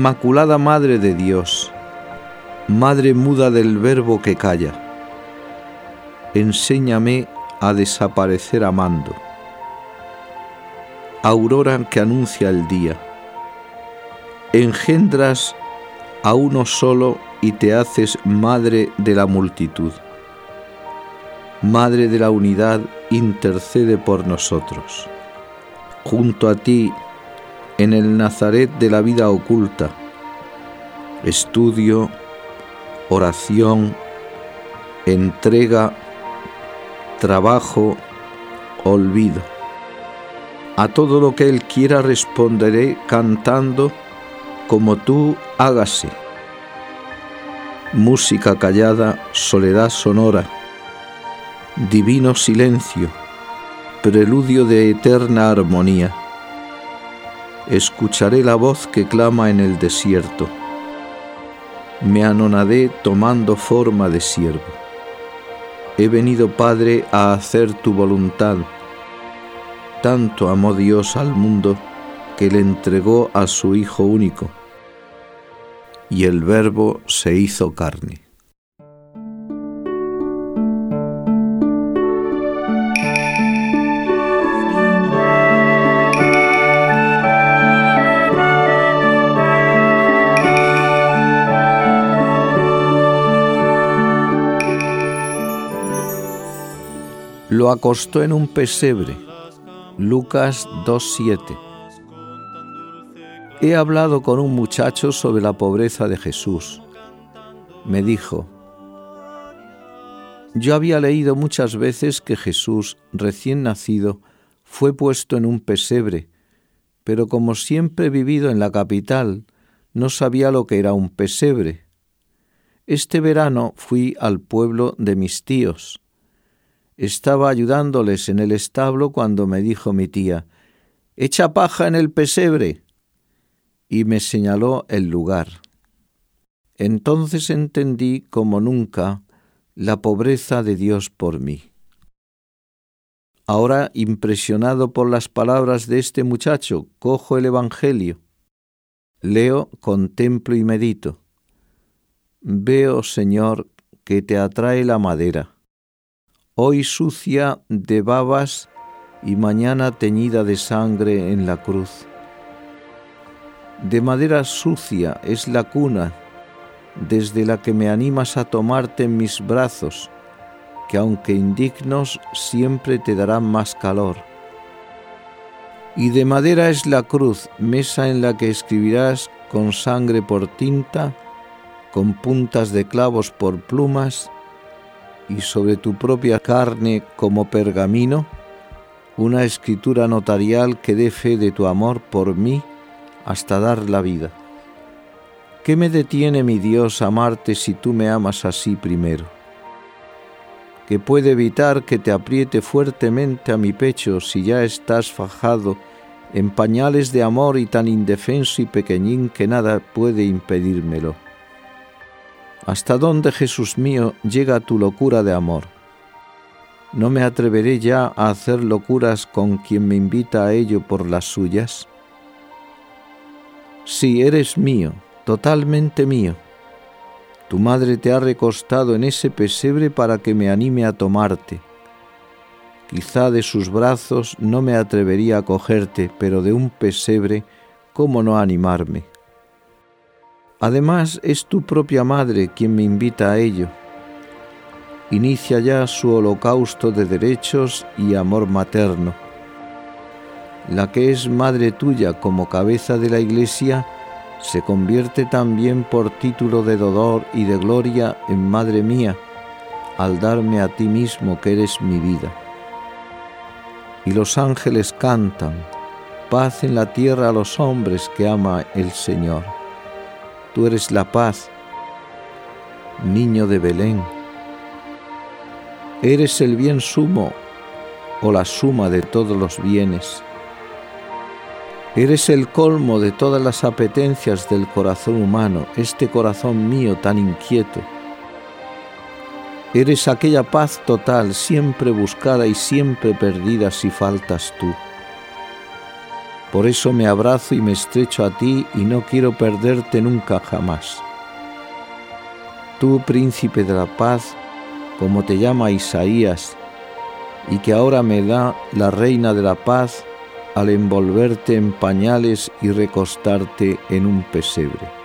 Inmaculada Madre de Dios, Madre muda del Verbo que calla, enséñame a desaparecer amando. Aurora que anuncia el día, engendras a uno solo y te haces madre de la multitud. Madre de la unidad, intercede por nosotros. Junto a ti, en el Nazaret de la vida oculta, estudio, oración, entrega, trabajo, olvido. A todo lo que Él quiera responderé cantando, como tú hágase. Música callada, soledad sonora, divino silencio, preludio de eterna armonía. Escucharé la voz que clama en el desierto. Me anonadé tomando forma de siervo. He venido, Padre, a hacer tu voluntad. Tanto amó Dios al mundo que le entregó a su Hijo único. Y el Verbo se hizo carne. Lo acostó en un pesebre. Lucas 2.7. He hablado con un muchacho sobre la pobreza de Jesús. Me dijo, yo había leído muchas veces que Jesús, recién nacido, fue puesto en un pesebre, pero como siempre he vivido en la capital, no sabía lo que era un pesebre. Este verano fui al pueblo de mis tíos estaba ayudándoles en el establo cuando me dijo mi tía, Echa paja en el pesebre. Y me señaló el lugar. Entonces entendí como nunca la pobreza de Dios por mí. Ahora, impresionado por las palabras de este muchacho, cojo el Evangelio, leo, contemplo y medito. Veo, Señor, que te atrae la madera hoy sucia de babas y mañana teñida de sangre en la cruz. De madera sucia es la cuna desde la que me animas a tomarte en mis brazos, que aunque indignos siempre te darán más calor. Y de madera es la cruz, mesa en la que escribirás con sangre por tinta, con puntas de clavos por plumas, y sobre tu propia carne como pergamino una escritura notarial que dé fe de tu amor por mí hasta dar la vida. ¿Qué me detiene, mi Dios, amarte si tú me amas así primero? ¿Qué puede evitar que te apriete fuertemente a mi pecho si ya estás fajado en pañales de amor y tan indefenso y pequeñín que nada puede impedírmelo? ¿Hasta dónde, Jesús mío, llega tu locura de amor? ¿No me atreveré ya a hacer locuras con quien me invita a ello por las suyas? Si eres mío, totalmente mío. Tu madre te ha recostado en ese pesebre para que me anime a tomarte. Quizá de sus brazos no me atrevería a cogerte, pero de un pesebre, ¿cómo no animarme? Además, es tu propia madre quien me invita a ello. Inicia ya su holocausto de derechos y amor materno. La que es madre tuya como cabeza de la Iglesia, se convierte también por título de dolor y de gloria en madre mía, al darme a ti mismo que eres mi vida. Y los ángeles cantan, paz en la tierra a los hombres que ama el Señor tú eres la paz, niño de Belén. Eres el bien sumo o la suma de todos los bienes. Eres el colmo de todas las apetencias del corazón humano, este corazón mío tan inquieto. Eres aquella paz total, siempre buscada y siempre perdida si faltas tú. Por eso me abrazo y me estrecho a ti y no quiero perderte nunca jamás. Tú, príncipe de la paz, como te llama Isaías, y que ahora me da la reina de la paz al envolverte en pañales y recostarte en un pesebre.